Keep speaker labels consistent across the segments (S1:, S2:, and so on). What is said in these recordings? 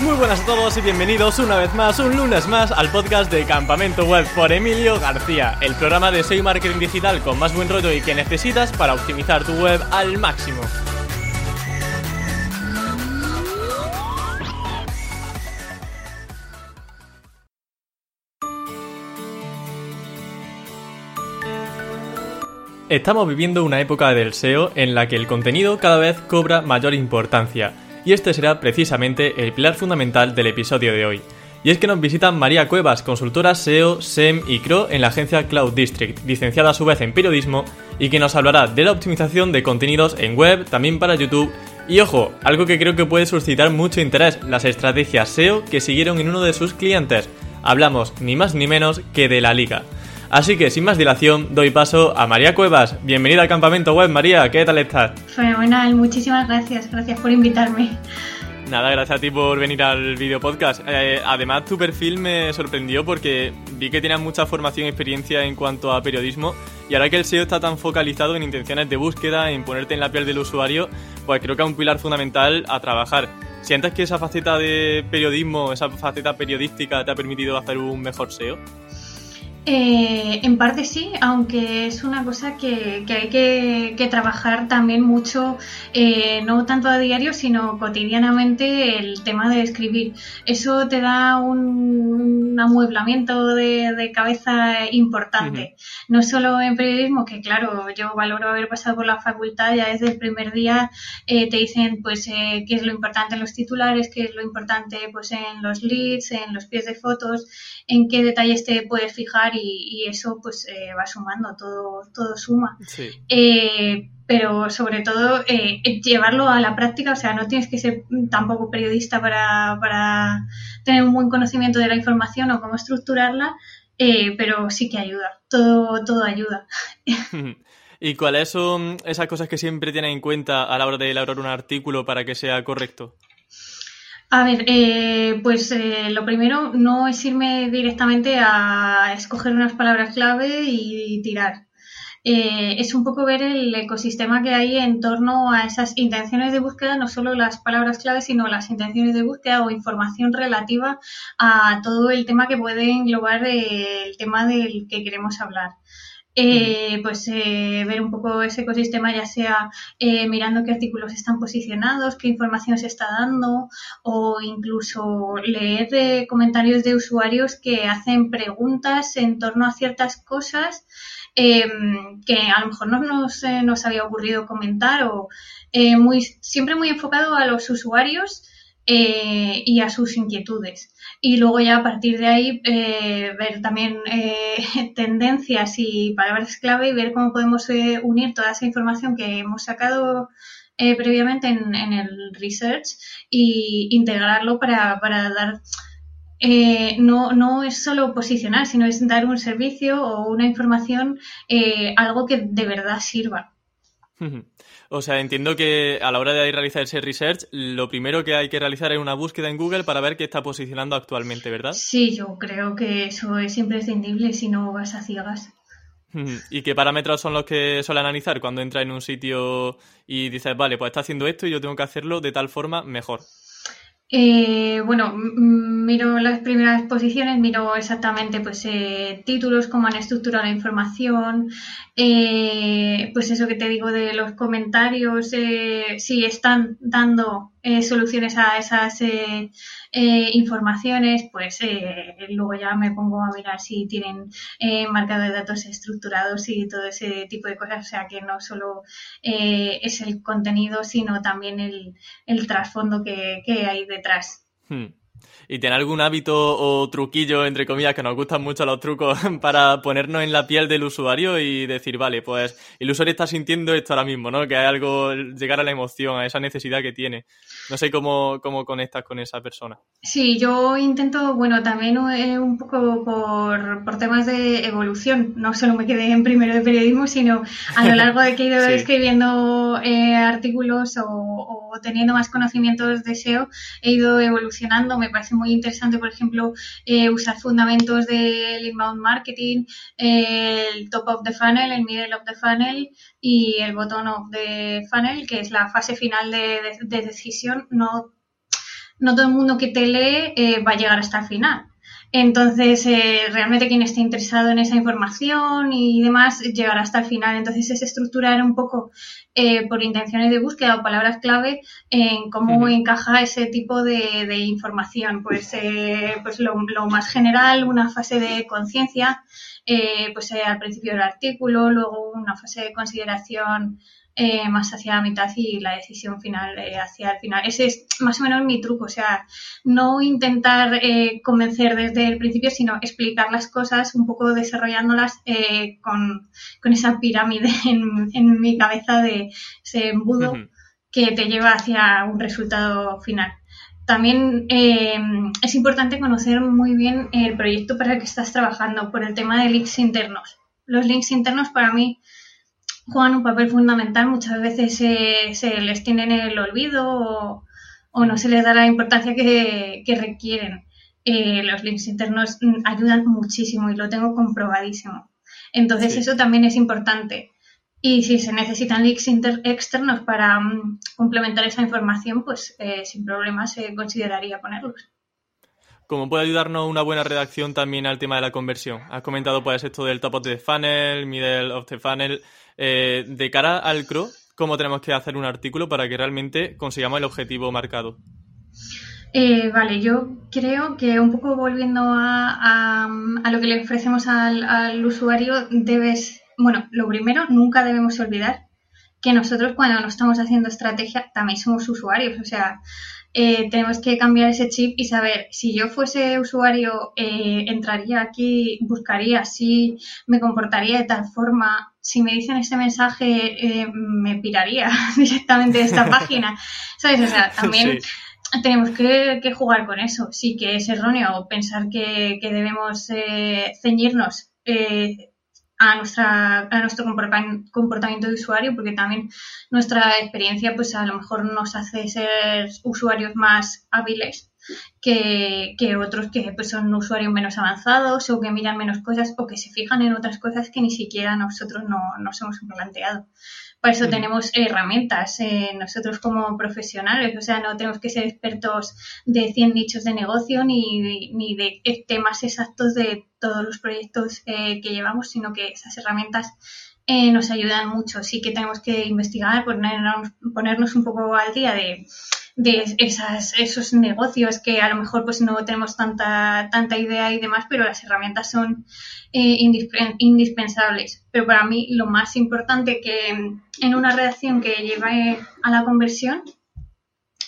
S1: Muy buenas a todos y bienvenidos una vez más, un lunes más, al podcast de Campamento Web por Emilio García, el programa de SEO Marketing Digital con más buen rollo y que necesitas para optimizar tu web al máximo. Estamos viviendo una época del SEO en la que el contenido cada vez cobra mayor importancia y este será precisamente el pilar fundamental del episodio de hoy. Y es que nos visitan María Cuevas, consultora SEO, SEM y CRO en la agencia Cloud District, licenciada a su vez en periodismo y que nos hablará de la optimización de contenidos en web, también para YouTube. Y ojo, algo que creo que puede suscitar mucho interés, las estrategias SEO que siguieron en uno de sus clientes. Hablamos ni más ni menos que de la liga. Así que sin más dilación, doy paso a María Cuevas. Bienvenida al campamento web, María, ¿qué tal estás?
S2: Fenomenal, muchísimas gracias, gracias por invitarme.
S1: Nada, gracias a ti por venir al video podcast. Eh, además, tu perfil me sorprendió porque vi que tienes mucha formación y experiencia en cuanto a periodismo y ahora que el SEO está tan focalizado en intenciones de búsqueda, en ponerte en la piel del usuario, pues creo que es un pilar fundamental a trabajar. ¿Sientes que esa faceta de periodismo, esa faceta periodística te ha permitido hacer un mejor SEO?
S2: Eh, en parte sí, aunque es una cosa que, hay que, trabajar también mucho, eh, no tanto a diario, sino cotidianamente el tema de escribir. Eso te da un, amueblamiento de, cabeza importante. No solo en periodismo, que claro, yo valoro haber pasado por la facultad, ya desde el primer día eh, te dicen pues qué es lo importante en los titulares, qué es lo importante pues en los leads, en los pies de fotos, en qué detalles te puedes fijar y, eso pues eh, va sumando, todo, todo suma. Eh, pero sobre todo eh, llevarlo a la práctica, o sea, no tienes que ser tampoco periodista para, para tener un buen conocimiento de la información o cómo estructurarla, pero sí que ayuda, todo, todo ayuda.
S1: ¿Y cuáles son esas cosas que siempre tienen en cuenta a la hora de elaborar un artículo para que sea correcto?
S2: A ver, eh, pues eh, lo primero no es irme directamente a escoger unas palabras clave y tirar. Eh, es un poco ver el ecosistema que hay en torno a esas intenciones de búsqueda, no solo las palabras clave, sino las intenciones de búsqueda o información relativa a todo el tema que puede englobar el tema del que queremos hablar. Eh, pues eh, ver un poco ese ecosistema, ya sea eh, mirando qué artículos están posicionados, qué información se está dando, o incluso leer comentarios de usuarios que hacen preguntas en torno a ciertas cosas em, que a lo mejor no nos, nos había ocurrido comentar, o muy, siempre muy enfocado a los usuarios y a sus inquietudes y luego ya a partir de ahí eh, ver también eh, tendencias y palabras clave y ver cómo podemos eh, unir toda esa información que hemos sacado previamente en, el research y integrarlo para, para dar no, no es solo posicionar, sino es dar un servicio o una información, algo que de verdad sirva.
S1: O sea, entiendo que a la hora de realizar ese research, lo primero que hay que realizar es una búsqueda en Google para ver qué está posicionando actualmente, ¿verdad?
S2: Sí, yo creo que eso es imprescindible si no vas a ciegas.
S1: ¿Y qué parámetros son los que suele analizar cuando entra en un sitio y dices, vale, pues está haciendo esto y yo tengo que hacerlo de tal forma mejor?
S2: Eh, bueno, miro las primeras posiciones, miro exactamente pues eh, títulos, cómo han estructurado la información, eh, pues eso que te digo de los comentarios, si están dando soluciones a esas eh, informaciones, pues eh, luego ya me pongo a mirar si tienen eh, marcado de datos estructurados y todo ese tipo de cosas. O sea que no solo es el contenido, sino también el, el trasfondo que, hay detrás.
S1: Hmm. ¿Y tiene algún hábito o truquillo, entre comillas, que nos gustan mucho los trucos para ponernos en la piel del usuario y decir, vale, pues el usuario está sintiendo esto ahora mismo, ¿no? Que hay algo, llegar a la emoción, a esa necesidad que tiene. No sé cómo, cómo conectas con esa persona.
S2: Sí, yo intento, bueno, también eh, un poco por, por, temas de evolución. No solo me quedé en primero de periodismo, sino a lo largo de que he ido escribiendo eh, artículos o, teniendo más conocimientos de SEO, he ido evolucionando. Me parece muy interesante, por ejemplo, eh, usar fundamentos del inbound marketing, el top of the funnel, el middle of the funnel y el bottom of the funnel, que es la fase final de decisión no no todo el mundo que te lee eh, va a llegar hasta el final. Entonces, eh, realmente quien esté interesado en esa información y demás llegará hasta el final. Entonces, es estructurar un poco eh, por intenciones de búsqueda o palabras clave en cómo encaja ese tipo de, información. Pues, eh, pues lo, más general, una fase de conciencia, pues al principio del artículo, luego una fase de consideración eh, más hacia la mitad y la decisión final eh, hacia el final. Ese es más o menos mi truco, o sea, no intentar eh, convencer desde el principio, sino explicar las cosas un poco desarrollándolas con, esa pirámide en, mi cabeza de ese embudo que te lleva hacia un resultado final. También es importante conocer muy bien el proyecto para el que estás trabajando por el tema de links internos. Los links internos para mí juegan un papel fundamental, muchas veces se, les tiene en el olvido o, no se les da la importancia que, requieren. Eh, los links internos ayudan muchísimo y lo tengo comprobadísimo. Entonces eso también es importante. Y si se necesitan links externos para mm, complementar esa información, pues eh, sin problema se consideraría ponerlos.
S1: ¿Cómo puede ayudarnos una buena redacción también al tema de la conversión? Has comentado pues esto del top of the funnel, middle of the funnel. Eh, de cara al CRO, ¿cómo tenemos que hacer un artículo para que realmente consigamos el objetivo marcado?
S2: Eh, vale, yo creo que un poco volviendo a, lo que le ofrecemos al, usuario, debes, bueno, lo primero, nunca debemos olvidar que nosotros cuando no estamos haciendo estrategia también somos usuarios, o sea, eh, tenemos que cambiar ese chip y saber si yo fuese usuario, entraría aquí, buscaría si me comportaría de tal forma, si me dicen este mensaje, eh, me piraría directamente de esta página. ¿Sabes? O sea, también tenemos que, jugar con eso. Sí que es erróneo pensar que, debemos eh, ceñirnos eh, a, nuestra, a nuestro comportamiento de usuario, porque también nuestra experiencia, pues a lo mejor nos hace ser usuarios más hábiles que, otros que pues, son usuarios menos avanzados o que miran menos cosas o que se fijan en otras cosas que ni siquiera nosotros no nos hemos planteado. Para eso tenemos herramientas eh, nosotros como profesionales, o sea, no tenemos que ser expertos de 100 nichos de negocio ni, ni de temas exactos de todos los proyectos eh, que llevamos, sino que esas herramientas eh, nos ayudan mucho. Sí que tenemos que investigar, ponernos, un poco al día de esos negocios que a lo mejor pues no tenemos tanta, idea y demás, pero las herramientas son eh, indispensables. Pero para mí lo más importante que en una redacción que lleve a la conversión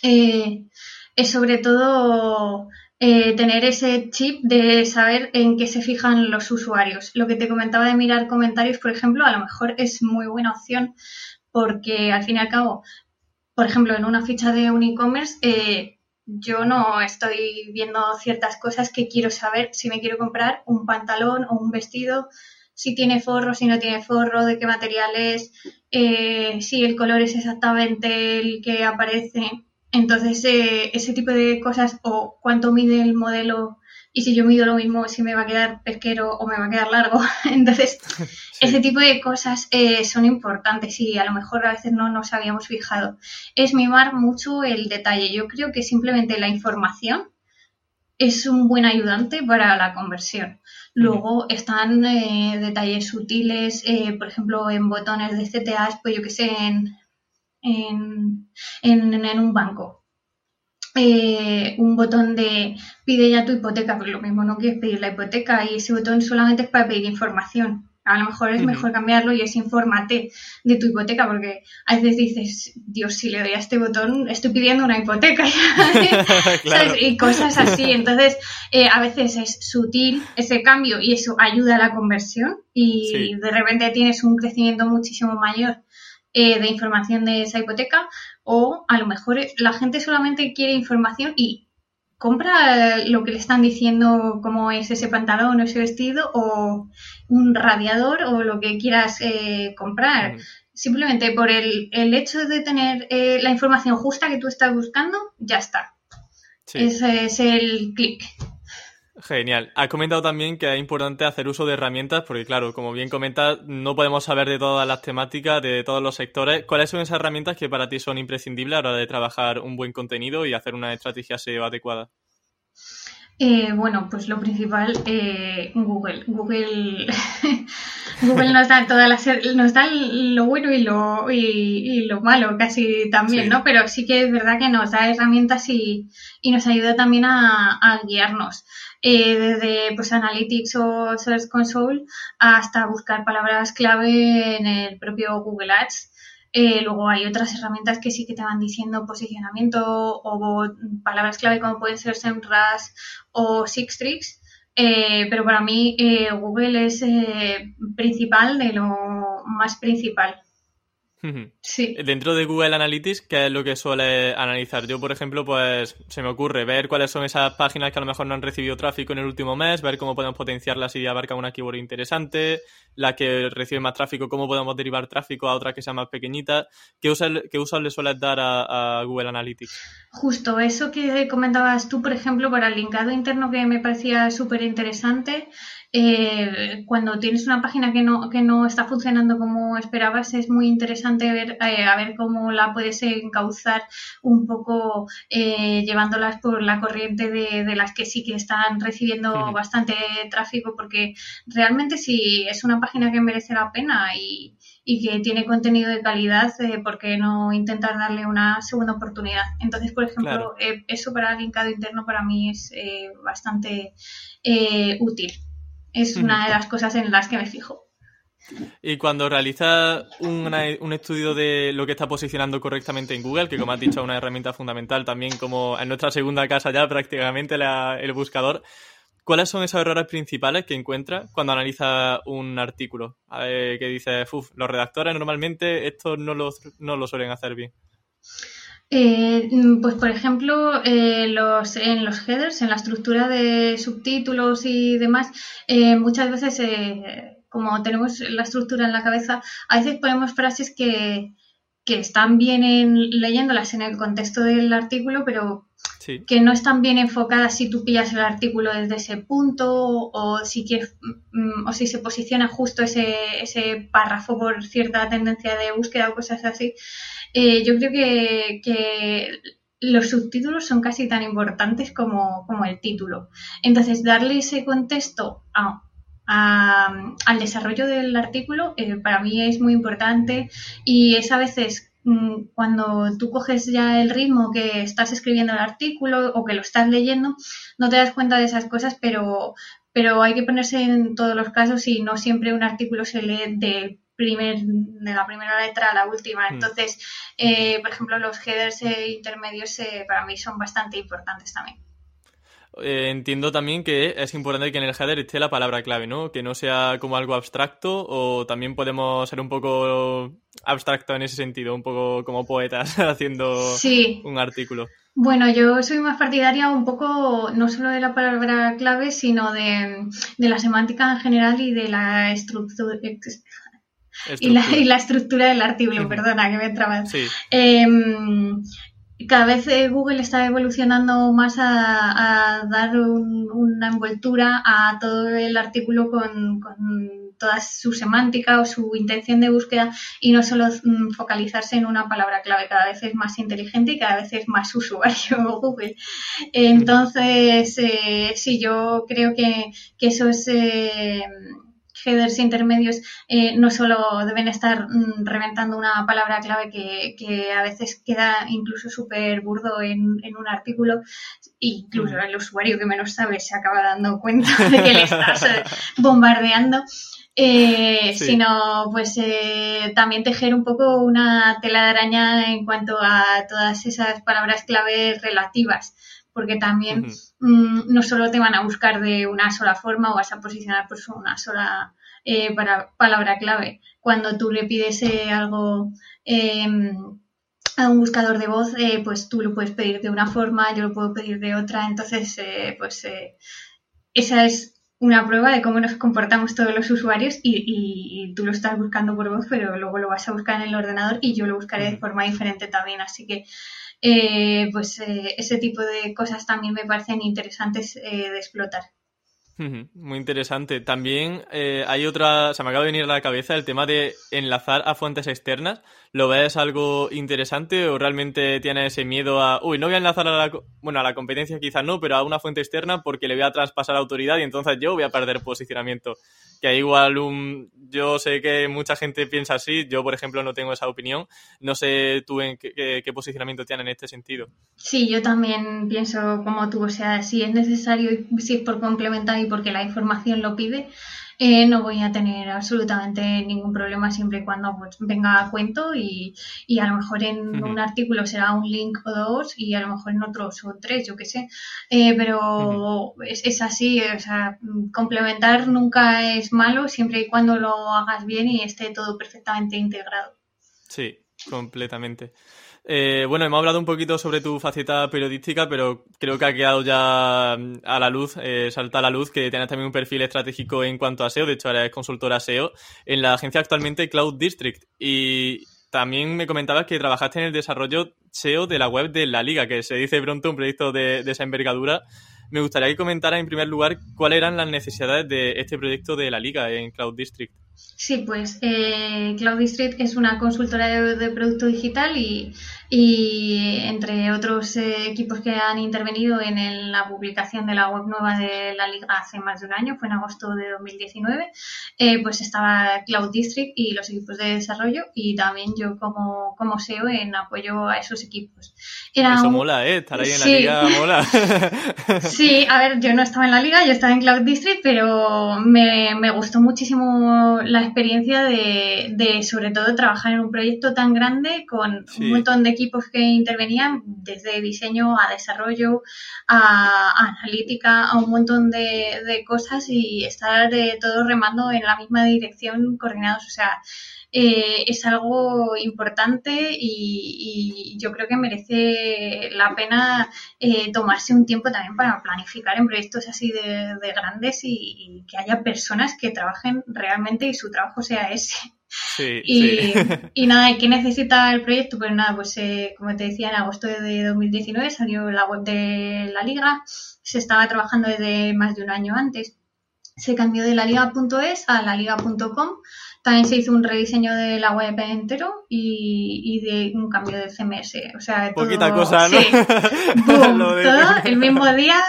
S2: es sobre todo eh, tener ese chip de saber en qué se fijan los usuarios. Lo que te comentaba de mirar comentarios, por ejemplo, a lo mejor es muy buena opción porque al fin y al cabo por ejemplo, en una ficha de un e-commerce, eh, yo no estoy viendo ciertas cosas que quiero saber si me quiero comprar un pantalón o un vestido, si tiene forro, si no tiene forro, de qué material es, eh, si el color es exactamente el que aparece. Entonces, eh, ese tipo de cosas o cuánto mide el modelo y si yo mido lo mismo, si me va a quedar pesquero o me va a quedar largo. Entonces, ese tipo de cosas eh, son importantes y a lo mejor a veces no nos habíamos fijado. Es mimar mucho el detalle. Yo creo que simplemente la información es un buen ayudante para la conversión. Luego están eh, detalles sutiles, eh, por ejemplo, en botones de CTAs, pues yo que sé, en, en, en un banco eh, un botón de pide ya tu hipoteca, pero lo mismo no quieres pedir la hipoteca y ese botón solamente es para pedir información. A lo mejor es mejor cambiarlo y es infórmate de tu hipoteca, porque a veces dices, Dios, si le doy a este botón, estoy pidiendo una hipoteca. Y cosas así. Entonces, eh, a veces es sutil ese cambio y eso ayuda a la conversión y de repente tienes un crecimiento muchísimo mayor eh, de información de esa hipoteca o a lo mejor la gente solamente quiere información y compra lo que le están diciendo como es ese pantalón o ese vestido o un radiador o lo que quieras eh, comprar. Simplemente por el, el, hecho de tener eh, la información justa que tú estás buscando, ya está. Ese es el clic.
S1: Genial. Has comentado también que es importante hacer uso de herramientas porque, claro, como bien comentas, no podemos saber de todas las temáticas, de todos los sectores. ¿Cuáles son esas herramientas que para ti son imprescindibles a la hora de trabajar un buen contenido y hacer una estrategia SEO adecuada?
S2: Eh, bueno, pues lo principal, eh, Google. Google, Google nos da todas las, nos da lo bueno y lo, y, lo malo casi también, ¿no? Pero sí que es verdad que nos da herramientas y, y nos ayuda también a, a guiarnos. Eh, desde pues Analytics o Search Console hasta buscar palabras clave en el propio Google Ads eh, luego hay otras herramientas que sí que te van diciendo posicionamiento o palabras clave como pueden ser SEMrush o Sixtrix. Eh, pero para mí eh, Google es principal de lo más principal.
S1: Sí. Dentro de Google Analytics, ¿qué es lo que suele analizar? Yo, por ejemplo, pues se me ocurre ver cuáles son esas páginas que a lo mejor no han recibido tráfico en el último mes, ver cómo podemos potenciarlas si abarca una keyword interesante, la que recibe más tráfico, cómo podemos derivar tráfico a otra que sea más pequeñita. ¿Qué usos, qué le sueles dar a, Google Analytics?
S2: Justo eso que comentabas tú, por ejemplo, para el linkado interno que me parecía súper interesante. Eh, cuando tienes una página que no, que no está funcionando como esperabas, es muy interesante ver, eh, a ver cómo la puedes encauzar un poco eh, llevándolas por la corriente de, de, las que sí que están recibiendo bastante tráfico, porque realmente si es una página que merece la pena y, y que tiene contenido de calidad, eh, ¿por qué no intentar darle una segunda oportunidad? Entonces, por ejemplo, eso para el linkado interno para mí es bastante útil. Es una de las cosas en las que me fijo.
S1: Y cuando realizas un, estudio de lo que está posicionando correctamente en Google, que como has dicho es una herramienta fundamental también como en nuestra segunda casa ya prácticamente el buscador, ¿cuáles son esos errores principales que encuentras cuando analizas un artículo? A ver, que dices, los redactores normalmente esto no lo, no lo suelen hacer bien.
S2: Eh, pues por ejemplo, eh, los, en los headers, en la estructura de subtítulos y demás, eh, muchas veces, como tenemos la estructura en la cabeza, a veces ponemos frases que, que están bien en, leyéndolas en el contexto del artículo, pero que no están bien enfocadas si tú pillas el artículo desde ese punto o si quieres, mm, o si se posiciona justo ese, ese párrafo por cierta tendencia de búsqueda o cosas así. Eh, yo creo que, los subtítulos son casi tan importantes como, el título. Entonces, darle ese contexto al desarrollo del artículo eh, para mí es muy importante y es a veces mm, cuando tú coges ya el ritmo que estás escribiendo el artículo o que lo estás leyendo, no te das cuenta de esas cosas, pero, pero hay que ponerse en todos los casos y no siempre un artículo se lee de primer, de la primera letra a la última. Hmm. Entonces, eh, por ejemplo, los headers eh, intermedios eh, para mí son bastante importantes también.
S1: entiendo también que es importante que en el header esté la palabra clave, ¿no? Que no sea como algo abstracto o también podemos ser un poco abstracto en ese sentido, un poco como poetas haciendo un artículo.
S2: Bueno, yo soy más partidaria un poco no solo de la palabra clave, sino de, de la semántica en general y de la estructura, y la, y la, estructura del artículo, perdona, que me entraba. Em, cada vez eh, Google está evolucionando más a, dar una envoltura a todo el artículo con, toda su semántica o su intención de búsqueda y no solo mm, focalizarse en una palabra clave. Cada vez es más inteligente y cada vez es más usuario Google. Entonces, eh, sí, yo creo que, que eso es... Eh, headers intermedios eh, no solo deben estar mm, reventando una palabra clave que, a veces queda incluso súper burdo en, un artículo, incluso el usuario que menos sabe se acaba dando cuenta de que le estás eh, bombardeando. Eh, sino pues también tejer un poco una tela de araña en cuanto a todas esas palabras clave relativas porque también mm, no solo te van a buscar de una sola forma o vas a posicionar pues una sola eh, para palabra clave. Cuando tú le pides eh, algo em, a un buscador de voz, eh, pues tú lo puedes pedir de una forma, yo lo puedo pedir de otra, entonces pues esa es una prueba de cómo nos comportamos todos los usuarios y, y, tú lo estás buscando por voz, pero luego lo vas a buscar en el ordenador y yo lo buscaré de forma diferente también. Así que eh, pues eh, ese tipo de cosas también me parecen interesantes eh, de explotar.
S1: Muy interesante. También eh, hay otra, se me acaba de venir a la cabeza el tema de enlazar a fuentes externas. ¿Lo ves algo interesante o realmente tienes ese miedo a, uy, no voy a enlazar a la, bueno, a la competencia quizás no, pero a una fuente externa porque le voy a traspasar autoridad y entonces yo voy a perder posicionamiento? Que hay igual un, yo sé que mucha gente piensa así, yo por ejemplo no tengo esa opinión. No sé tú en qué, qué posicionamiento tienes en este sentido.
S2: Sí, yo también pienso como tú, o sea, si es necesario, si es por complementar y porque la información lo pide, eh, no voy a tener absolutamente ningún problema siempre y cuando pues, venga a cuento y, a lo mejor en un artículo será un link o dos y a lo mejor en otros son tres, yo qué sé. Eh, pero es, es, así, o sea, complementar nunca es malo siempre y cuando lo hagas bien y esté todo perfectamente integrado.
S1: Sí, completamente. Eh, bueno, hemos hablado un poquito sobre tu faceta periodística, pero creo que ha quedado ya mm, a la luz, eh, salta a la luz que tienes también un perfil estratégico en cuanto a SEO. De hecho, eres consultora SEO en la agencia actualmente Cloud District. Y también me comentabas que trabajaste en el desarrollo SEO de la web de la Liga, que se dice pronto un proyecto de, de esa envergadura. Me gustaría que comentaras en primer lugar cuáles eran las necesidades de este proyecto de la Liga en Cloud District.
S2: Sí, pues eh, Cloud District es una consultora de, producto digital y, y entre otros eh, equipos que han intervenido en la publicación de la web nueva de la liga hace más de un año, fue en agosto de 2019, eh, pues estaba Cloud District y los equipos de desarrollo y también yo como, como SEO en apoyo a esos equipos.
S1: Eso mola, ¿eh? Estar ahí en la liga mola.
S2: sí, a ver, yo no estaba en la liga, yo estaba en Cloud District, pero me, me gustó muchísimo la experiencia de, de, sobre todo, trabajar en un proyecto tan grande con un montón de equipos que intervenían, desde diseño a desarrollo, a, analítica, a un montón de, de cosas y estar eh, todos remando en la misma dirección, coordinados. O sea, eh, es algo importante y, yo creo que merece la pena eh, tomarse un tiempo también para planificar en proyectos así de, grandes y, que haya personas que trabajen realmente y su trabajo sea ese.
S1: Sí,
S2: y, y, nada, ¿y qué necesita el proyecto? Pues nada, pues eh, como te decía, en agosto de 2019 salió la web de la liga, se estaba trabajando desde más de un año antes. Se cambió de la liga.es a la liga.com también se hizo un rediseño de la web entero y, de un cambio de CMS. O sea,
S1: Poquita cosa, ¿no?
S2: Sí. todo el mismo día.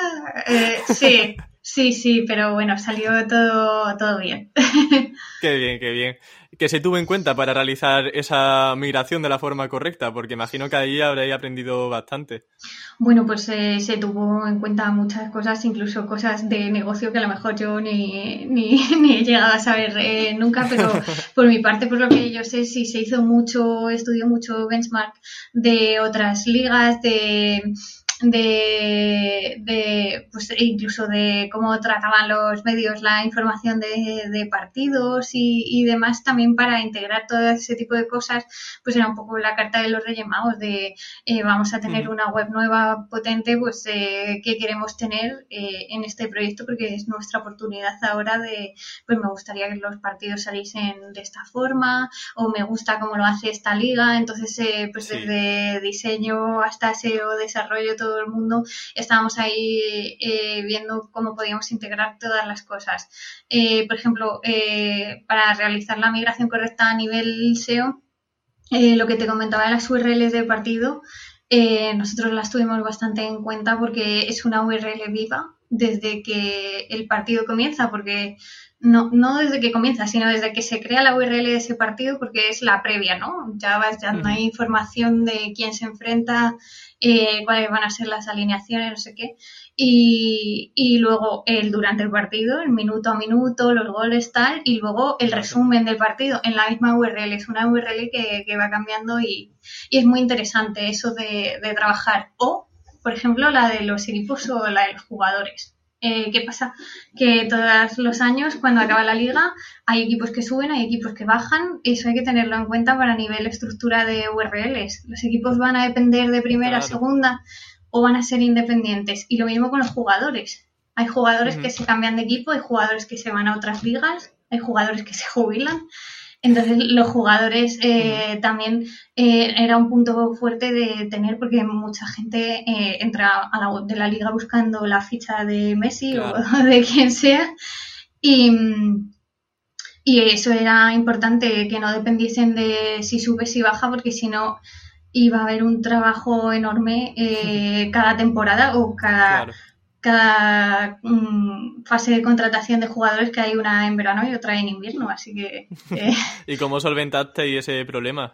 S2: Eh, sí, sí, sí, pero bueno, salió todo, todo bien.
S1: Qué bien, qué bien que se tuvo en cuenta para realizar esa migración de la forma correcta? Porque imagino que ahí habréis aprendido bastante.
S2: Bueno, pues eh, se tuvo en cuenta muchas cosas, incluso cosas de negocio que a lo mejor yo ni, ni, he llegado a saber eh, nunca, pero por mi parte, por lo que yo sé, sí se hizo mucho, estudió mucho benchmark de otras ligas, de de, de pues incluso de cómo trataban los medios la información de, de partidos y, y, demás también para integrar todo ese tipo de cosas pues era un poco la carta de los Reyes Magos de eh, vamos a tener una web nueva potente pues eh, que queremos tener eh, en este proyecto porque es nuestra oportunidad ahora de pues me gustaría que los partidos saliesen de esta forma o me gusta cómo lo hace esta liga. Entonces eh, pues desde diseño hasta SEO desarrollo todo el mundo, estábamos ahí eh, viendo cómo podíamos integrar todas las cosas. Eh, por ejemplo, eh, para realizar la migración correcta a nivel SEO, lo que te comentaba de las URLs de partido, nosotros las tuvimos bastante en cuenta porque es una URL viva desde que el partido comienza, porque no, no desde que comienza, sino desde que se crea la URL de ese partido, porque es la previa, ¿no? Ya vas dando hay información de quién se enfrenta, eh, cuáles van a ser las alineaciones, no sé qué. Y, y, luego el durante el partido, el minuto a minuto, los goles, tal, y luego el resumen del partido en la misma URL. Es una URL que, que va cambiando y, y, es muy interesante eso de, de trabajar. O, por ejemplo, la de los equipos o la de los jugadores. Eh, ¿Qué pasa? Que todos los años, cuando acaba la liga, hay equipos que suben, hay equipos que bajan. Eso hay que tenerlo en cuenta para nivel estructura de URLs. Los equipos van a depender de primera, segunda o van a ser independientes. Y lo mismo con los jugadores. Hay jugadores que se cambian de equipo, hay jugadores que se van a otras ligas, hay jugadores que se jubilan. Entonces los jugadores eh, también eh, era un punto fuerte de tener porque mucha gente eh, entra a la de la liga buscando la ficha de Messi o de quien sea. Y, y eso era importante que no dependiesen de si sube si baja porque si no iba a haber un trabajo enorme cada temporada o cada cada mm, fase de contratación de jugadores que hay una en verano y otra en invierno, así que...
S1: Eh, ¿Y cómo solventaste ese problema?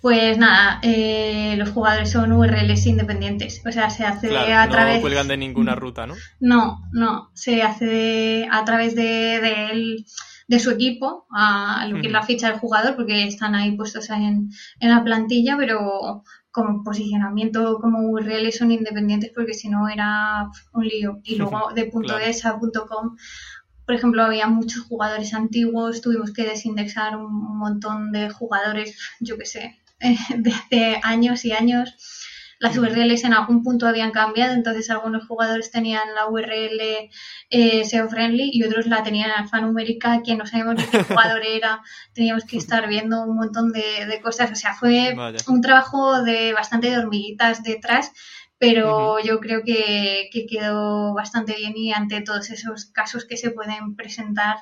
S2: Pues nada, eh, los jugadores son URLs independientes, o sea, se hace a través...
S1: No cuelgan de ninguna ruta, ¿no?
S2: No, no, se hace a través de, de, su equipo, a lo que es la ficha del jugador, porque están ahí puestos en, en la plantilla, pero como posicionamiento como URL son independientes porque si no era un lío. Y luego de punto .es a punto .com, por ejemplo, había muchos jugadores antiguos, tuvimos que desindexar un montón de jugadores, yo qué sé, de hace años y años las URLs en algún punto habían cambiado, entonces algunos jugadores tenían la URL eh, SEO friendly y otros la tenían alfanumérica, que no sabíamos ni qué jugador era, teníamos que estar viendo un montón de, cosas, o sea, fue un trabajo de bastante de hormiguitas detrás, pero yo creo que, quedó bastante bien y ante todos esos casos que se pueden presentar,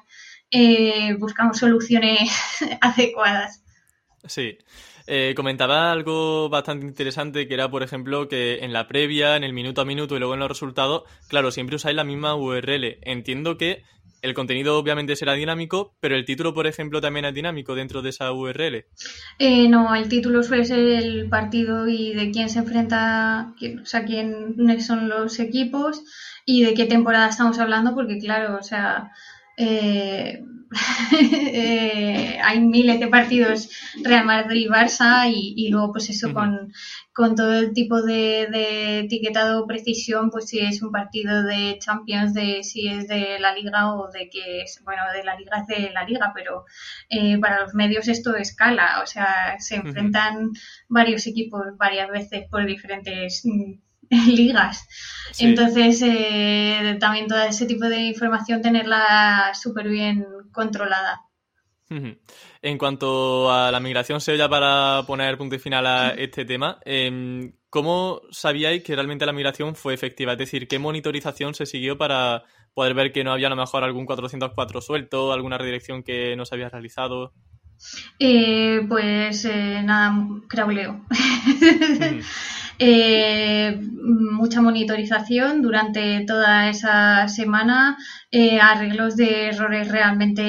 S2: eh, buscamos soluciones adecuadas.
S1: Sí. Eh, comentaba algo bastante interesante que era, por ejemplo, que en la previa, en el minuto a minuto y luego en los resultados, claro, siempre usáis la misma URL. Entiendo que el contenido obviamente será dinámico, pero el título, por ejemplo, también es dinámico dentro de esa URL.
S2: Eh, no, el título suele ser el partido y de quién se enfrenta, o sea, quiénes son los equipos y de qué temporada estamos hablando, porque claro, o sea, eh, eh, hay miles de partidos Real Madrid-Barça y, luego pues eso con, todo el tipo de, etiquetado precisión, pues si es un partido de Champions, de si es de la liga o de que es, bueno, de la liga es de la liga, pero eh, para los medios esto escala, o sea, se enfrentan varios equipos varias veces por diferentes mm, ligas. Entonces, eh, también todo ese tipo de información tenerla súper bien controlada.
S1: En cuanto a la migración SEO, ya para poner punto y final a este tema, em, ¿cómo sabíais que realmente la migración fue efectiva? Es decir, ¿qué monitorización se siguió para poder ver que no había a lo mejor algún 404 suelto, alguna redirección que no se había realizado?
S2: Eh, pues eh, nada, crauleo. Eh, mucha monitorización durante toda esa semana, eh, arreglos de errores realmente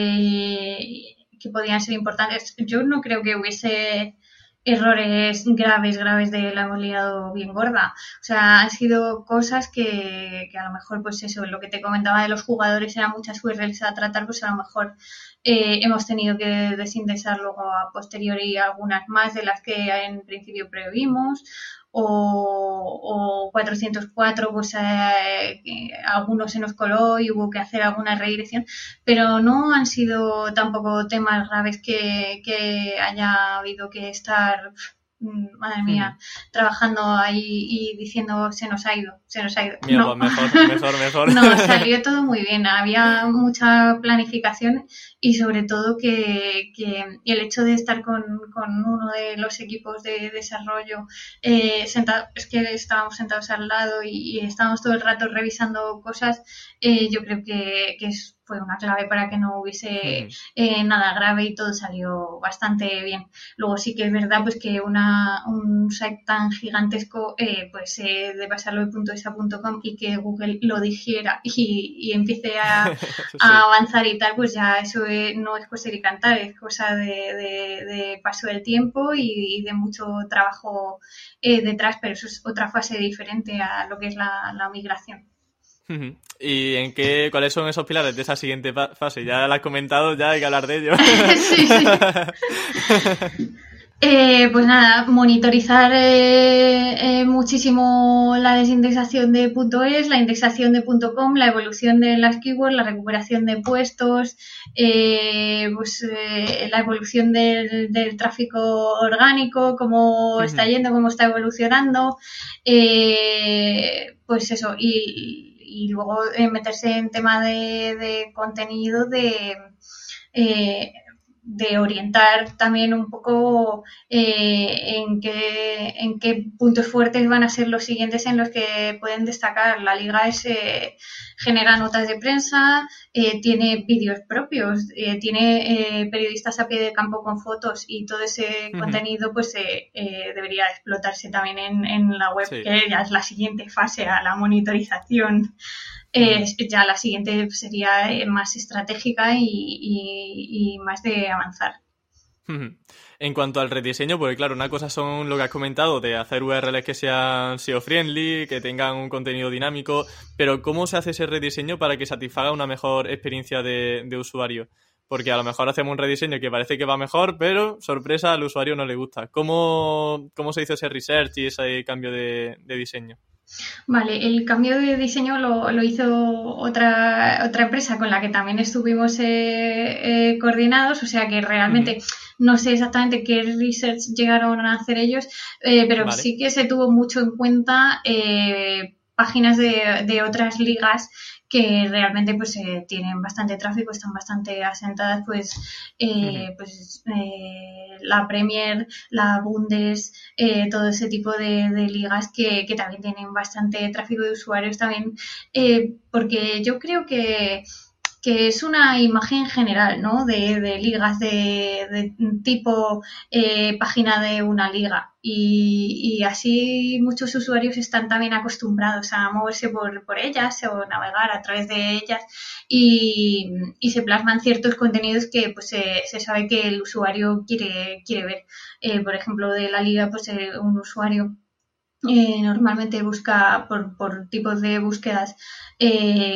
S2: que podían ser importantes. Yo no creo que hubiese errores graves, graves de la hemos liado bien gorda. O sea, han sido cosas que, que, a lo mejor, pues eso, lo que te comentaba de los jugadores eran muchas URLs a tratar, pues a lo mejor eh, hemos tenido que desindexar luego a posteriori algunas más de las que en principio previmos o, 404, pues eh, algunos se nos coló y hubo que hacer alguna redirección, pero no han sido tampoco temas graves que, que haya habido que estar madre mía, trabajando ahí y diciendo se nos ha ido, se nos ha ido.
S1: no. mejor, mejor, mejor.
S2: no, salió todo muy bien. Había mucha planificación y sobre todo que, que el hecho de estar con, con, uno de los equipos de desarrollo, eh, sentado, es que estábamos sentados al lado y, y estábamos todo el rato revisando cosas, eh, yo creo que, que es fue una clave para que no hubiese eh, nada grave y todo salió bastante bien. Luego sí que es verdad pues que una, un site tan gigantesco, eh, pues eh, de pasarlo de punto a punto com y que Google lo dijera y, y empiece a, avanzar y tal, pues ya eso no es cosa de cantar, es cosa de, paso del tiempo y, de mucho trabajo detrás, pero eso es otra fase diferente a lo que es la, la migración.
S1: ¿Y en qué, cuáles son esos pilares de esa siguiente fase? Ya lo has comentado, ya hay que hablar de ello. sí, sí.
S2: Eh, pues nada, monitorizar eh, eh, muchísimo la desindexación de .es, la indexación de .com, la evolución de las keywords, la recuperación de puestos, pues la evolución del, tráfico orgánico, cómo está yendo, cómo está evolucionando, pues eso, y y luego eh, meterse en tema de, contenido de... Eh, de orientar también un poco eh, en, qué, en qué puntos fuertes van a ser los siguientes en los que pueden destacar. La liga es, eh, genera notas de prensa, eh, tiene vídeos propios, tiene periodistas a pie de campo con fotos y todo ese contenido pues debería explotarse también en, en la web, que ya es la siguiente fase a la monitorización eh, ya la siguiente sería eh, más estratégica y, más de avanzar.
S1: En cuanto al rediseño, porque claro, una cosa son lo que has comentado de hacer URLs que sean SEO friendly, que tengan un contenido dinámico, pero ¿cómo se hace ese rediseño para que satisfaga una mejor experiencia de, usuario? Porque a lo mejor hacemos un rediseño que parece que va mejor, pero sorpresa, al usuario no le gusta. ¿Cómo, cómo se hizo ese research y ese cambio de diseño?
S2: Vale, el cambio de diseño lo, hizo otra, otra empresa con la que también estuvimos eh, eh, coordinados, o sea que realmente no sé exactamente qué research llegaron a hacer ellos, eh, pero sí que se tuvo mucho en cuenta páginas de, de otras ligas que realmente pues eh, tienen bastante tráfico, están bastante asentadas, pues, eh, pues eh, la Premier, la Bundes, todo ese tipo de, ligas que, que, también tienen bastante tráfico de usuarios también, porque yo creo que que es una imagen general, ¿no? De, de ligas de, de tipo eh, página de una liga. Y, y, así muchos usuarios están también acostumbrados a moverse por, por ellas o navegar a través de ellas y, se plasman ciertos contenidos que pues se, sabe que el usuario quiere, quiere ver. Eh, por ejemplo, de la liga, pues eh, un usuario eh, normalmente busca por, por, tipos de búsquedas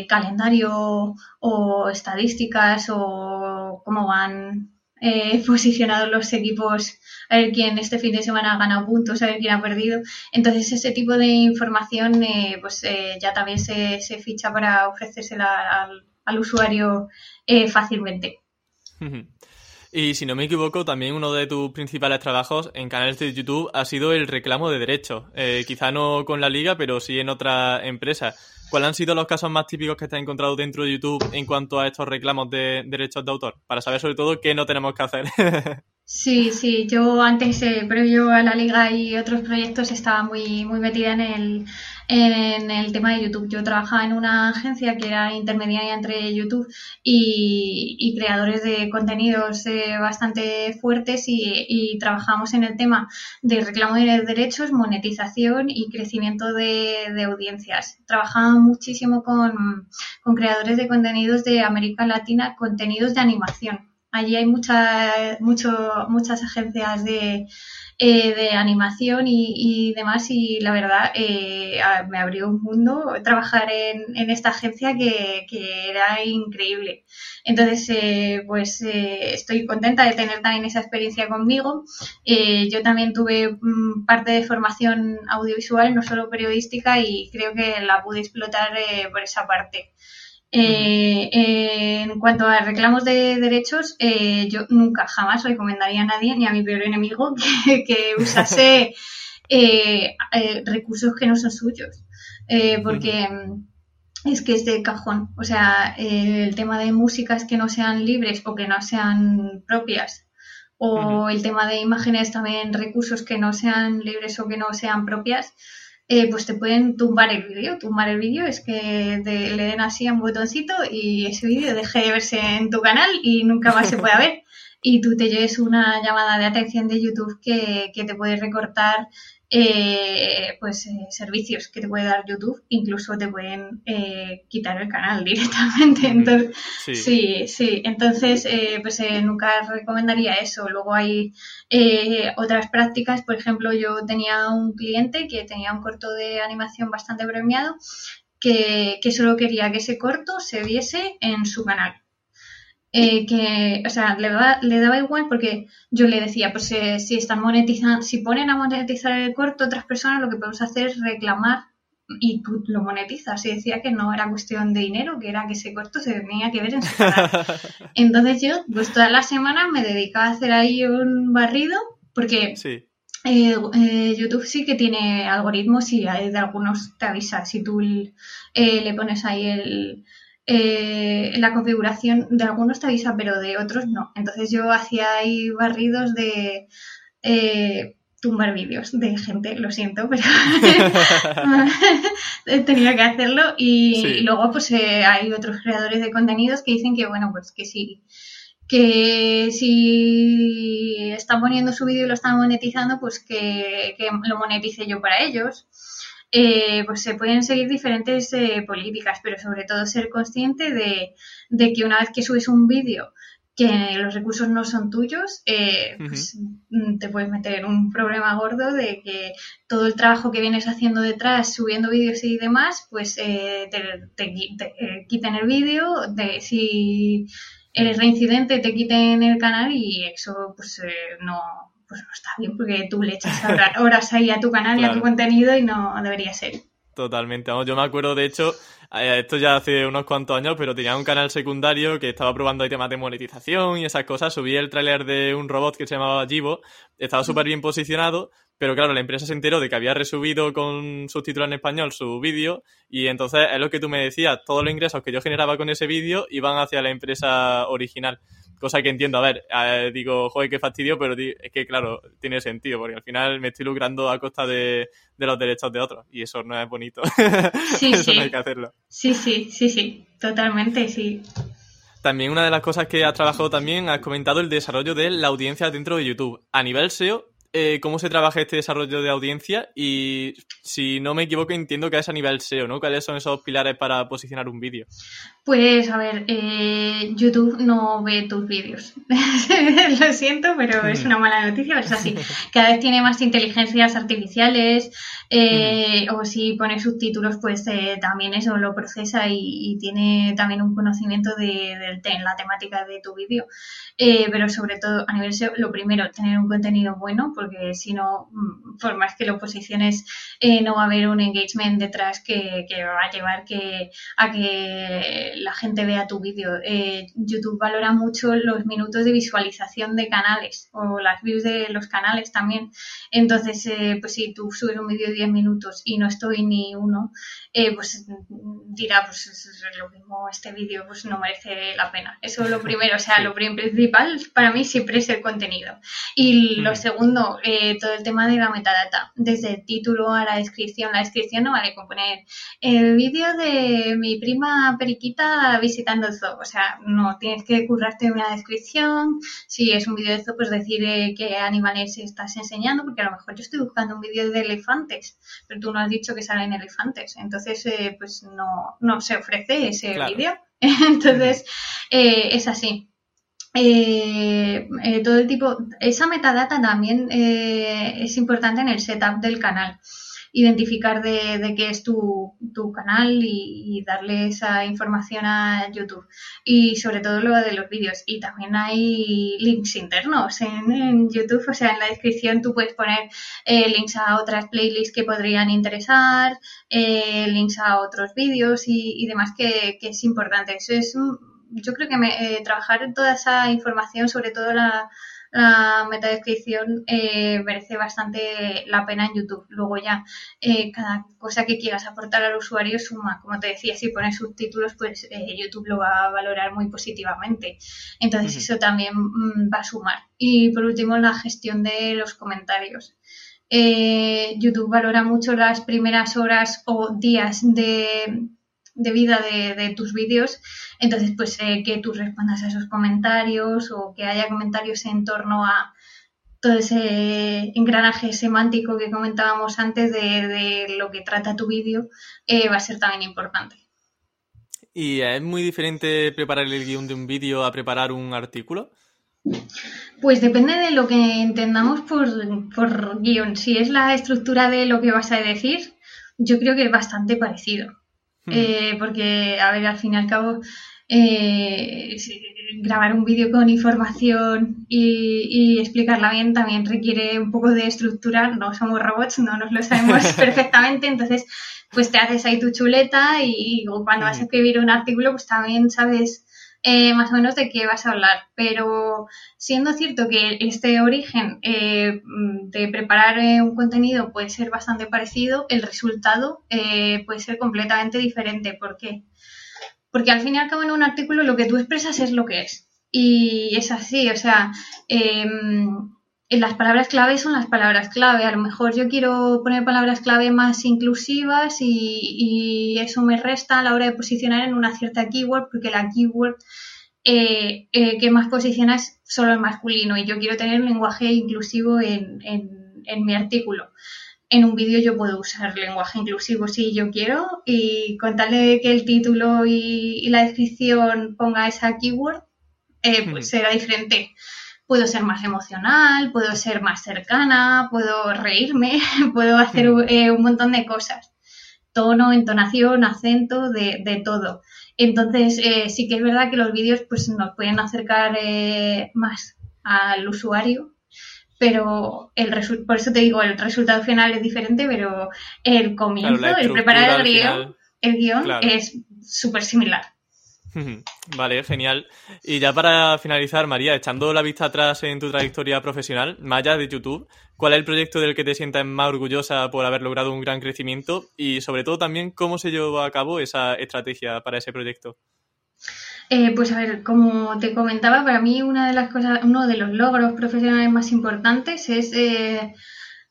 S2: calendario o estadísticas o cómo van eh, posicionados los equipos, a ver quién este fin de semana ha ganado puntos, a ver quién ha perdido. Entonces ese tipo de información pues ya también se, se, ficha para ofrecérsela al, al usuario fácilmente.
S1: Y si no me equivoco, también uno de tus principales trabajos en canales de YouTube ha sido el reclamo de derechos. Eh, quizá no con la liga, pero sí en otra empresa. ¿Cuáles han sido los casos más típicos que te has encontrado dentro de YouTube en cuanto a estos reclamos de derechos de autor? Para saber sobre todo qué no tenemos que hacer.
S2: Sí, sí, yo antes, eh, previo a la liga y otros proyectos, estaba muy, muy metida en el, en el tema de YouTube. Yo trabajaba en una agencia que era intermediaria entre YouTube y, creadores de contenidos eh, bastante fuertes y, y trabajamos en el tema de reclamo de derechos, monetización y crecimiento de, de audiencias. Trabajaba muchísimo con, con creadores de contenidos de América Latina, contenidos de animación Allí hay mucha, mucho, muchas agencias de, eh, de animación y, demás y la verdad eh, me abrió un mundo trabajar en, en esta agencia que, que, era increíble. Entonces, eh, pues estoy contenta de tener también esa experiencia conmigo. yo también tuve mm, parte de formación audiovisual, no solo periodística, y creo que la pude explotar por esa parte. Eh, eh, en cuanto a reclamos de derechos, eh, yo nunca, jamás recomendaría a nadie, ni a mi peor enemigo, que, usase recursos que no son suyos. porque es que es de cajón. O sea, el tema de músicas que no sean libres o que no sean propias, o el tema de imágenes también, recursos que no sean libres o que no sean propias, eh, pues te pueden tumbar el vídeo. Tumbar el vídeo es que le den así a un botoncito y ese vídeo deje de verse en tu canal y nunca más se pueda ver. Y tú te lleves una llamada de atención de YouTube que, que te puede recortar eh, pues eh, servicios que te puede dar YouTube, incluso te pueden eh, quitar el canal directamente. Entonces, sí. sí, Entonces, pues nunca recomendaría eso. Luego hay otras prácticas, por ejemplo, yo tenía un cliente que tenía un corto de animación bastante premiado que, que solo quería que ese corto se viese en su canal. Eh, que, o sea, le daba, le daba igual porque yo le decía, pues eh, si están monetizando, si ponen a monetizar el corto otras personas, lo que podemos hacer es reclamar y tú lo monetizas. Y decía que no era cuestión de dinero, que era que ese corto se tenía que ver en su canal. Entonces yo, pues todas las semanas me dedicaba a hacer ahí un barrido porque eh, YouTube sí que tiene algoritmos y de algunos te avisa si tú le pones ahí el eh, la configuración de algunos te avisa, pero de otros no. Entonces yo hacía ahí barridos de eh, tumbar vídeos de gente, lo siento, pero tenía que hacerlo. Y, luego pues eh, hay otros creadores de contenidos que dicen que bueno, pues que sí que si está poniendo su vídeo y lo están monetizando, pues que, lo monetice yo para ellos. Eh, pues se pueden seguir diferentes eh, políticas, pero sobre todo ser consciente de, que una vez que subes un vídeo que los recursos no son tuyos, eh, pues, mm, te puedes meter en un problema gordo de que todo el trabajo que vienes haciendo detrás, subiendo vídeos y demás, pues te, quiten el vídeo, de, si eres reincidente, te quiten el canal y eso pues no, pues no está bien porque tú le echas horas ahí a tu canal y a tu contenido y no debería ser.
S1: Totalmente, yo me acuerdo de hecho, eh, esto ya hace unos cuantos años, pero tenía un canal secundario que estaba probando ahí temas de monetización y esas cosas, subí el tráiler de un robot que se llamaba Jibo, estaba súper bien posicionado, pero claro, la empresa se enteró de que había resubido con subtítulos en español su vídeo y entonces es lo que tú me decías, todos los ingresos que yo generaba con ese vídeo iban hacia la empresa original. Cosa que entiendo, a ver, digo, joder, qué fastidio, pero es que, claro, tiene sentido, porque al final me estoy lucrando a costa de, los derechos de otros, y eso no es bonito.
S2: Sí,
S1: eso
S2: sí.
S1: no hay que hacerlo.
S2: Sí, sí, sí, sí, totalmente, sí.
S1: También una de las cosas que has trabajado también, has comentado el desarrollo de la audiencia dentro de YouTube. A nivel SEO, eh, cómo se trabaja este desarrollo de audiencia y si no me equivoco entiendo que es a nivel SEO, ¿no? ¿Cuáles son esos pilares para posicionar un vídeo?
S2: Pues a ver, eh, YouTube no ve tus vídeos. Lo siento, pero es una mala noticia, pero es así. Cada vez tiene más inteligencias artificiales eh, o si pone subtítulos, pues eh, también eso lo procesa y, tiene también un conocimiento de, la temática de tu vídeo. pero sobre todo a nivel SEO, lo primero, tener un contenido bueno, porque si no, mm, por más que lo posiciones, no va a haber un engagement detrás que, que va a llevar que, a que la gente vea tu vídeo. Eh, YouTube valora mucho los minutos de visualización de canales o las views de los canales también. Entonces, eh, pues si tú subes un vídeo de 10 minutos y no estoy ni uno, eh, pues dirá, pues lo mismo, este vídeo pues no merece la pena. Eso es lo primero, o sea, lo principal para mí siempre es el contenido. Y lo segundo, todo el tema de la metadata, desde el título a la descripción. La descripción no vale con poner el vídeo de mi prima Periquita visitando el zoo. O sea, no tienes que currarte una descripción. Si es un vídeo de zoo, pues decir eh, qué animales estás enseñando, porque a lo mejor yo estoy buscando un vídeo de elefantes, pero tú no has dicho que salen elefantes. Entonces, eh, pues no, no se ofrece ese vídeo. Entonces, eh, es así. Todo el tipo, esa metadata también es importante en el setup del canal identificar de, qué es tu, canal y, darle esa información a YouTube. Y sobre todo lo de los vídeos. Y también hay links internos en, YouTube, o sea, en la descripción tú puedes poner eh, links a otras playlists que podrían interesar, eh, links a otros vídeos y, demás que, es importante. Eso es, yo creo que me, eh, trabajar toda esa información, sobre todo la la metadescripción eh, merece bastante la pena en YouTube. Luego ya eh, cada cosa que quieras aportar al usuario suma. Como te decía, si pones subtítulos, pues eh, YouTube lo va a valorar muy positivamente. Entonces eso también mm, va a sumar. Y por último, la gestión de los comentarios. YouTube valora mucho las primeras horas o días de, de vida de, tus vídeos. Entonces, pues eh, que tú respondas a esos comentarios o que haya comentarios en torno a todo ese engranaje semántico que comentábamos antes de, lo que trata tu vídeo, eh, va a ser también importante.
S1: ¿Y es muy diferente preparar el guion de un vídeo a preparar un artículo?
S2: Pues depende de lo que entendamos por, por guion. Si es la estructura de lo que vas a decir, yo creo que es bastante parecido. Hmm. Eh, porque, a ver, al fin y al cabo, eh, grabar un vídeo con información y, explicarla bien también requiere un poco de estructura. No somos robots, no nos lo sabemos perfectamente, entonces pues te haces ahí tu chuleta y, cuando vas a escribir un artículo pues también sabes eh, más o menos de qué vas a hablar. Pero siendo cierto que este origen eh, de preparar eh, un contenido puede ser bastante parecido, el resultado puede ser completamente diferente. ¿Por qué? Porque al fin y al cabo en un artículo lo que tú expresas es lo que es. Y es así, o sea, em, las palabras clave son las palabras clave. A lo mejor yo quiero poner palabras clave más inclusivas y, eso me resta a la hora de posicionar en una cierta keyword porque la keyword eh, eh, que más posiciona es solo el masculino y yo quiero tener un lenguaje inclusivo en, en mi artículo. En un vídeo yo puedo usar lenguaje inclusivo si yo quiero y contarle que el título y la descripción ponga esa keyword eh, pues será diferente. Puedo ser más emocional, puedo ser más cercana, puedo reírme, puedo hacer eh, un montón de cosas. Tono, entonación, acento, de, todo. Entonces, eh, sí que es verdad que los vídeos pues, nos pueden acercar más al usuario, pero el por eso te digo, el resultado final es diferente, pero el comienzo, el preparar el guion, el guion es súper similar.
S1: Vale, genial. Y ya para finalizar, María, echando la vista atrás en tu trayectoria profesional, Maya de YouTube, ¿cuál es el proyecto del que te sientas más orgullosa por haber logrado un gran crecimiento? Y sobre todo también, ¿cómo se llevó a cabo esa estrategia para ese proyecto?
S2: Eh, pues a ver, como te comentaba, para mí una de las cosas, uno de los logros profesionales más importantes es eh,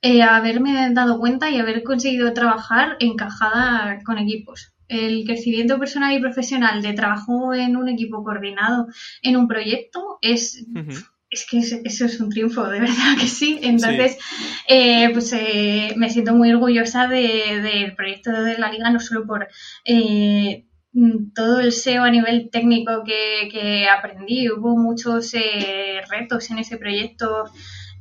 S2: eh, haberme dado cuenta y haber conseguido trabajar encajada con equipos el crecimiento personal y profesional de trabajo en un equipo coordinado en un proyecto es, es que eso es un triunfo, de verdad que sí. Entonces, eh, pues eh, me siento muy orgullosa del proyecto de la liga, no solo por eh, todo el SEO a nivel técnico que, que aprendí, hubo muchos retos en ese proyecto.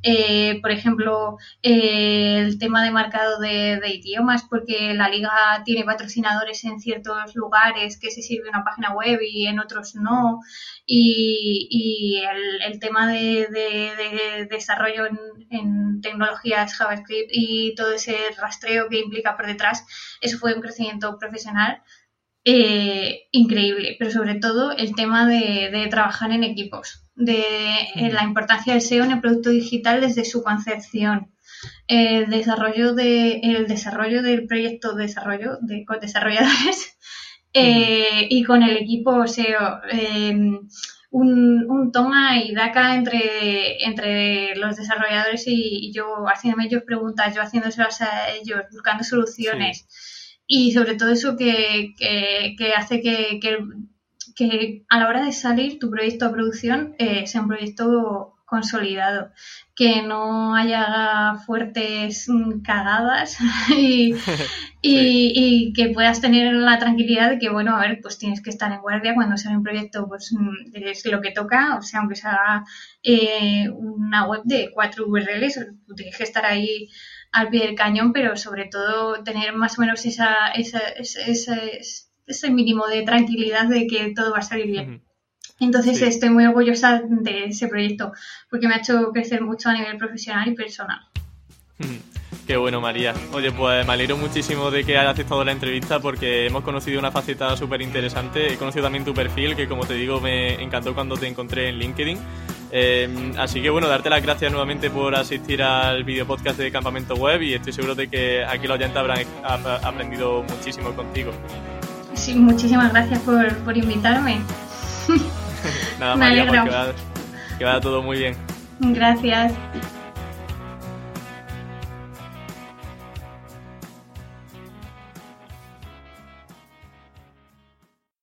S2: Eh, por ejemplo, eh, el tema de marcado de, idiomas, porque la liga tiene patrocinadores en ciertos lugares que se sirve una página web y en otros no. Y, el, tema de, desarrollo en, tecnologías JavaScript y todo ese rastreo que implica por detrás, eso fue un crecimiento profesional. Eh, increíble, pero sobre todo el tema de trabajar en equipos de eh, la importancia del SEO en el producto digital desde su concepción. El desarrollo, de, el desarrollo del proyecto de desarrollo de, con desarrolladores eh, y con el equipo SEO. Em, un, un, toma y daca entre, entre los desarrolladores y, yo haciéndome ellos preguntas, yo haciéndoselas a ellos, buscando soluciones. Y sobre todo eso que, que, hace que, que que a la hora de salir tu proyecto a producción eh, sea un proyecto consolidado, que no haya fuertes cagadas y, y, que puedas tener la tranquilidad de que, bueno, a ver, pues tienes que estar en guardia cuando sea un proyecto, pues mm, es lo que toca, o sea, aunque sea eh, una web de cuatro URLs, tienes que estar ahí al pie del cañón, pero sobre todo tener más o menos esa, esa, esa ese mínimo de tranquilidad de que todo va a salir bien. Entonces estoy muy orgullosa de ese proyecto porque me ha hecho crecer mucho a nivel profesional y personal.
S1: Qué bueno, María. Oye, pues me alegro muchísimo de que hayas aceptado la entrevista porque hemos conocido una faceta súper interesante. He conocido también tu perfil, que como te digo, me encantó cuando te encontré en LinkedIn. Eh, así que bueno, darte las gracias nuevamente por asistir al video podcast de Campamento Web y estoy seguro de que aquí los oyentes habrán aprendido muchísimo contigo.
S2: Sí, muchísimas gracias por, por invitarme.
S1: Nada, más, que, va, que vaya todo muy bien.
S2: Gracias.